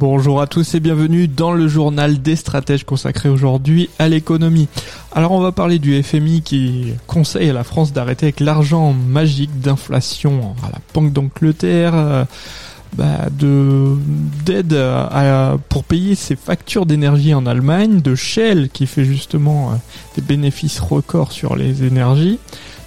Bonjour à tous et bienvenue dans le journal des stratèges consacré aujourd'hui à l'économie. Alors on va parler du FMI qui conseille à la France d'arrêter avec l'argent magique d'inflation à la Banque d'Angleterre. Euh, bah, de d'aide pour payer ses factures d'énergie en Allemagne, de Shell qui fait justement euh, des bénéfices records sur les énergies,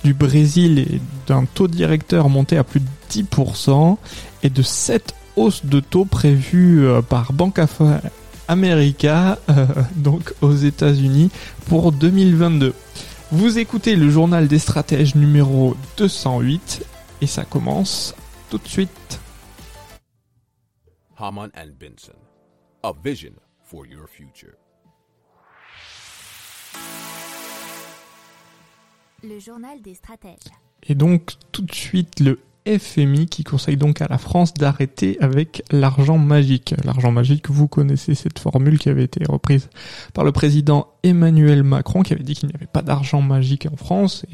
du Brésil et d'un taux directeur monté à plus de 10% et de 7 hausse de taux prévue euh, par Bank of America, euh, donc aux États-Unis, pour 2022. Vous écoutez le journal des stratèges numéro 208 et ça commence tout de suite. Haman and Benson, a vision for your future. Le journal des stratèges. Et donc tout de suite le FMI qui conseille donc à la France d'arrêter avec l'argent magique. L'argent magique, vous connaissez cette formule qui avait été reprise par le président Emmanuel Macron qui avait dit qu'il n'y avait pas d'argent magique en France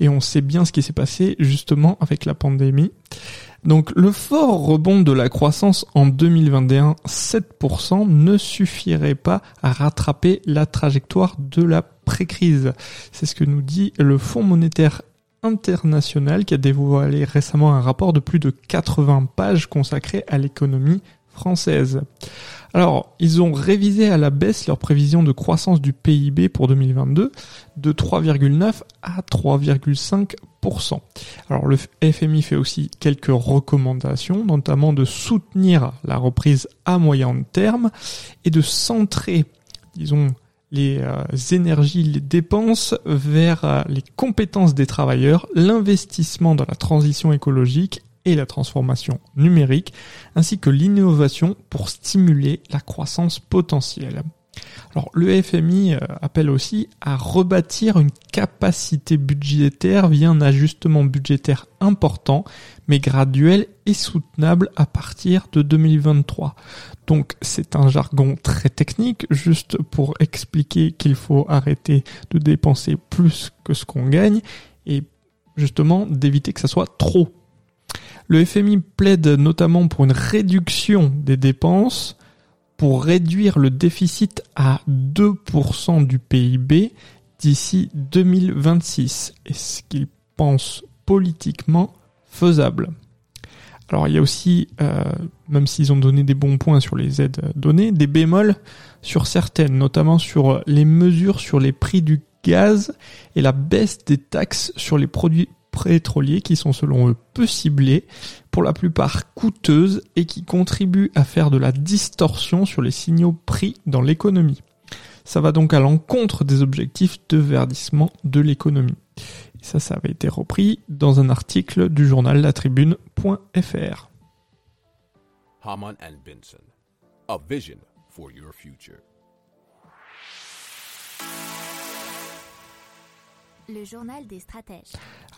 et, on sait bien ce qui s'est passé justement avec la pandémie. Donc le fort rebond de la croissance en 2021, 7%, ne suffirait pas à rattraper la trajectoire de la pré-crise. C'est ce que nous dit le Fonds monétaire international qui a dévoilé récemment un rapport de plus de 80 pages consacré à l'économie française. Alors, ils ont révisé à la baisse leur prévision de croissance du PIB pour 2022 de 3,9 à 3,5%. Alors, le FMI fait aussi quelques recommandations, notamment de soutenir la reprise à moyen terme et de centrer, disons, les euh, énergies, les dépenses vers euh, les compétences des travailleurs, l'investissement dans la transition écologique et la transformation numérique, ainsi que l'innovation pour stimuler la croissance potentielle. Alors le FMI euh, appelle aussi à rebâtir une capacité budgétaire via un ajustement budgétaire important, mais graduel et soutenable à partir de 2023. Donc c'est un jargon très technique, juste pour expliquer qu'il faut arrêter de dépenser plus que ce qu'on gagne et justement d'éviter que ça soit trop. Le FMI plaide notamment pour une réduction des dépenses, pour réduire le déficit à 2% du PIB d'ici 2026. Est-ce qu'il pense politiquement faisable? Alors il y a aussi, euh, même s'ils ont donné des bons points sur les aides données, des bémols sur certaines, notamment sur les mesures sur les prix du gaz et la baisse des taxes sur les produits pétroliers qui sont selon eux peu ciblés, pour la plupart coûteuses et qui contribuent à faire de la distorsion sur les signaux prix dans l'économie. Ça va donc à l'encontre des objectifs de verdissement de l'économie. Ça, ça avait été repris dans un article du journal La Tribune.fr. Haman and a vision for your future.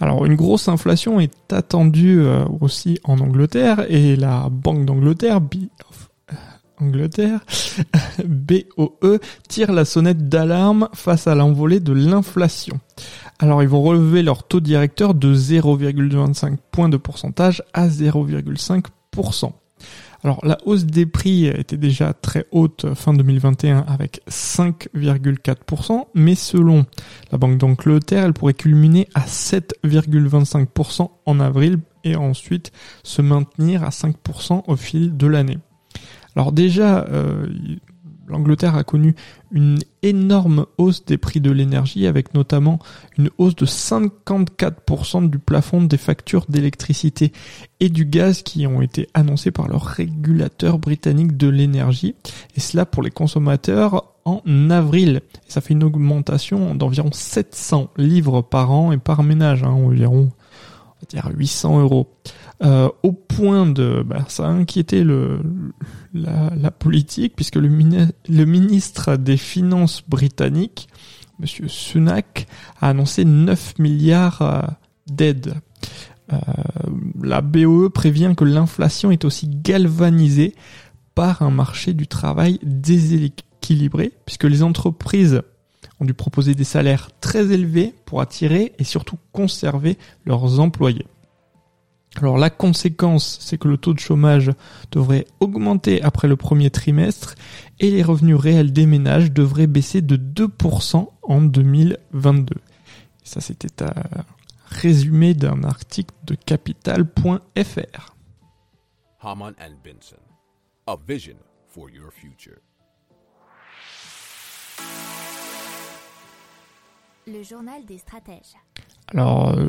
Alors une grosse inflation est attendue euh, aussi en Angleterre et la Banque d'Angleterre, Angleterre, BOE, tire la sonnette d'alarme face à l'envolée de l'inflation. Alors ils vont relever leur taux directeur de 0,25 points de pourcentage à 0,5%. Alors la hausse des prix était déjà très haute fin 2021 avec 5,4%, mais selon la Banque d'Angleterre, elle pourrait culminer à 7,25% en avril et ensuite se maintenir à 5% au fil de l'année. Alors déjà, euh, l'Angleterre a connu une énorme hausse des prix de l'énergie avec notamment une hausse de 54% du plafond des factures d'électricité et du gaz qui ont été annoncées par le régulateur britannique de l'énergie et cela pour les consommateurs en avril. ça fait une augmentation d'environ 700 livres par an et par ménage, hein, environ on va dire 800 euros. Euh, au point de, bah, ça a inquiété le, la, politique puisque le ministre des Finances britannique, Monsieur Sunak, a annoncé 9 milliards euh, d'aides. Euh, la BOE prévient que l'inflation est aussi galvanisée par un marché du travail déséquilibré, puisque les entreprises ont dû proposer des salaires très élevés pour attirer et surtout conserver leurs employés. Alors la conséquence, c'est que le taux de chômage devrait augmenter après le premier trimestre et les revenus réels des ménages devraient baisser de 2% en 2022. Et ça, c'était un résumé d'un article de capital.fr. Haman and Benson. A vision for your future. Le journal des stratèges. Alors, euh,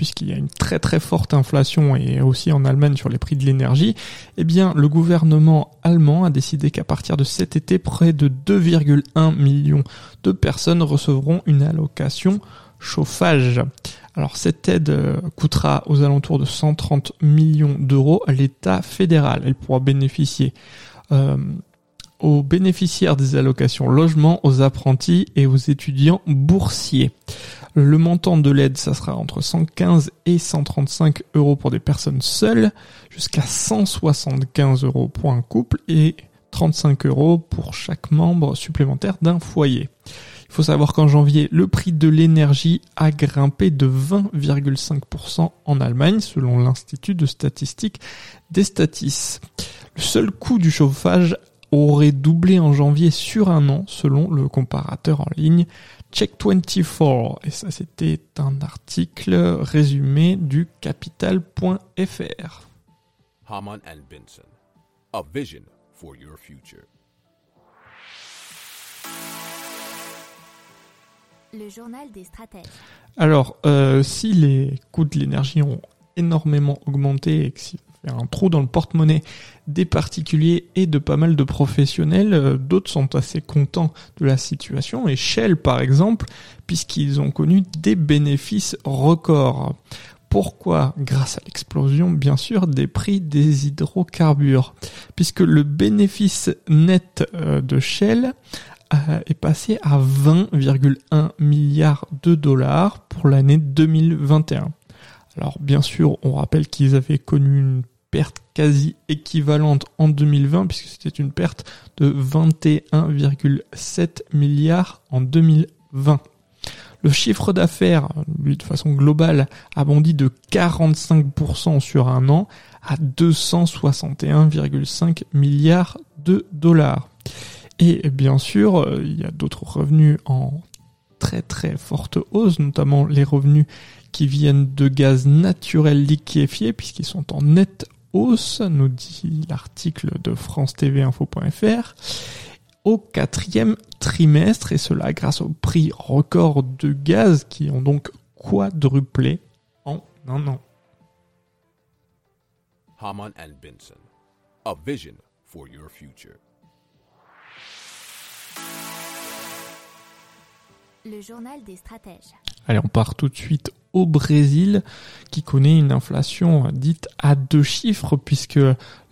puisqu'il y a une très très forte inflation et aussi en Allemagne sur les prix de l'énergie, eh bien, le gouvernement allemand a décidé qu'à partir de cet été, près de 2,1 millions de personnes recevront une allocation chauffage. Alors, cette aide euh, coûtera aux alentours de 130 millions d'euros à l'État fédéral. Elle pourra bénéficier euh, aux bénéficiaires des allocations logement, aux apprentis et aux étudiants boursiers. Le montant de l'aide, ça sera entre 115 et 135 euros pour des personnes seules, jusqu'à 175 euros pour un couple et 35 euros pour chaque membre supplémentaire d'un foyer. Il faut savoir qu'en janvier, le prix de l'énergie a grimpé de 20,5% en Allemagne, selon l'Institut de statistique des Statis. Le seul coût du chauffage aurait doublé en janvier sur un an, selon le comparateur en ligne Check24. Et ça, c'était un article résumé du capital.fr. Haman and Benson. A vision for your future. Le journal des stratèges. Alors, euh, si les coûts de l'énergie ont énormément augmenté et que s'il a un trou dans le porte-monnaie des particuliers et de pas mal de professionnels, euh, d'autres sont assez contents de la situation. Et Shell, par exemple, puisqu'ils ont connu des bénéfices records. Pourquoi Grâce à l'explosion, bien sûr, des prix des hydrocarbures. Puisque le bénéfice net euh, de Shell euh, est passé à 20,1 milliards de dollars pour l'année 2021. Alors bien sûr, on rappelle qu'ils avaient connu une perte quasi équivalente en 2020 puisque c'était une perte de 21,7 milliards en 2020. Le chiffre d'affaires, de façon globale, a bondi de 45% sur un an à 261,5 milliards de dollars. Et bien sûr, il y a d'autres revenus en très très forte hausse, notamment les revenus qui viennent de gaz naturel liquéfié, puisqu'ils sont en nette hausse, nous dit l'article de France TV Info.fr, au quatrième trimestre, et cela grâce au prix record de gaz qui ont donc quadruplé en un an. Haman and Benson. A vision for your future. Le journal des stratèges. Allez, on part tout de suite au Brésil, qui connaît une inflation dite à deux chiffres, puisque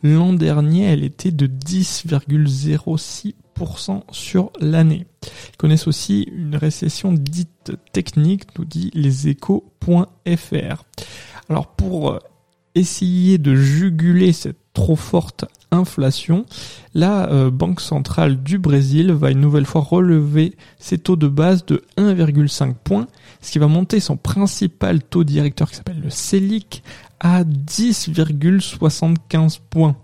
l'an dernier, elle était de 10,06% sur l'année. Ils connaissent aussi une récession dite technique, nous dit leséchos.fr. Alors, pour essayer de juguler cette trop forte inflation, la euh, Banque centrale du Brésil va une nouvelle fois relever ses taux de base de 1,5 points, ce qui va monter son principal taux directeur qui s'appelle le Selic à 10,75 points.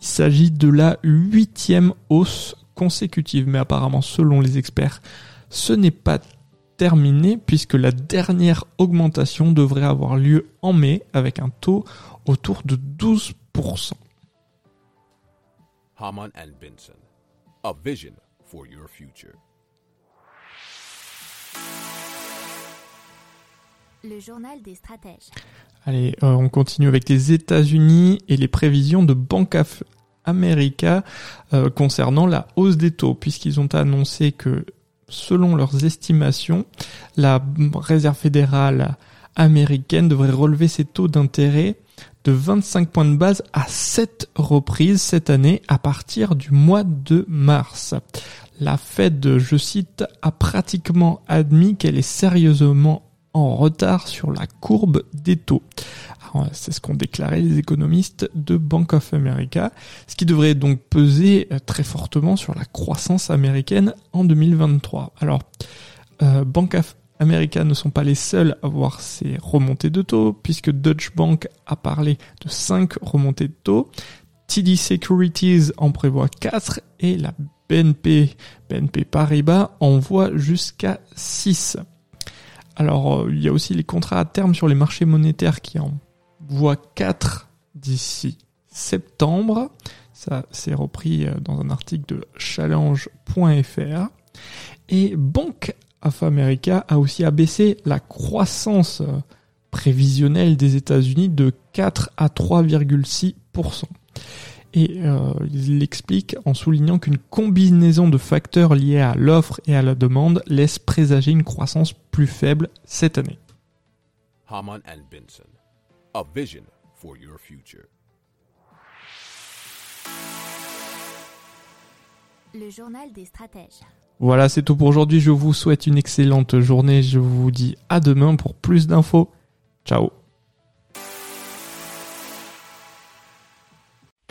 Il s'agit de la huitième hausse consécutive, mais apparemment selon les experts, ce n'est pas terminé puisque la dernière augmentation devrait avoir lieu en mai avec un taux autour de 12%. Haman and Benson. A vision for your future. Le journal des stratèges. Allez, euh, on continue avec les États-Unis et les prévisions de Bank of America euh, concernant la hausse des taux, puisqu'ils ont annoncé que, selon leurs estimations, la Réserve fédérale américaine devrait relever ses taux d'intérêt de 25 points de base à 7 reprises cette année à partir du mois de mars. La Fed, je cite, a pratiquement admis qu'elle est sérieusement en retard sur la courbe des taux. C'est ce qu'ont déclaré les économistes de Bank of America, ce qui devrait donc peser euh, très fortement sur la croissance américaine en 2023. Alors, euh, Bank of America ne sont pas les seuls à voir ces remontées de taux, puisque Deutsche Bank a parlé de 5 remontées de taux, TD Securities en prévoit 4 et la BNP, BNP Paribas en voit jusqu'à 6. Alors, euh, il y a aussi les contrats à terme sur les marchés monétaires qui en voient 4 d'ici septembre. Ça, c'est repris euh, dans un article de challenge.fr. Et Bank of America a aussi abaissé la croissance euh, prévisionnelle des États-Unis de 4 à 3,6%. Et euh, il l'explique en soulignant qu'une combinaison de facteurs liés à l'offre et à la demande laisse présager une croissance plus faible cette année. Haman and Benson, a vision for your future. Le journal des stratèges. Voilà, c'est tout pour aujourd'hui. Je vous souhaite une excellente journée. Je vous dis à demain pour plus d'infos. Ciao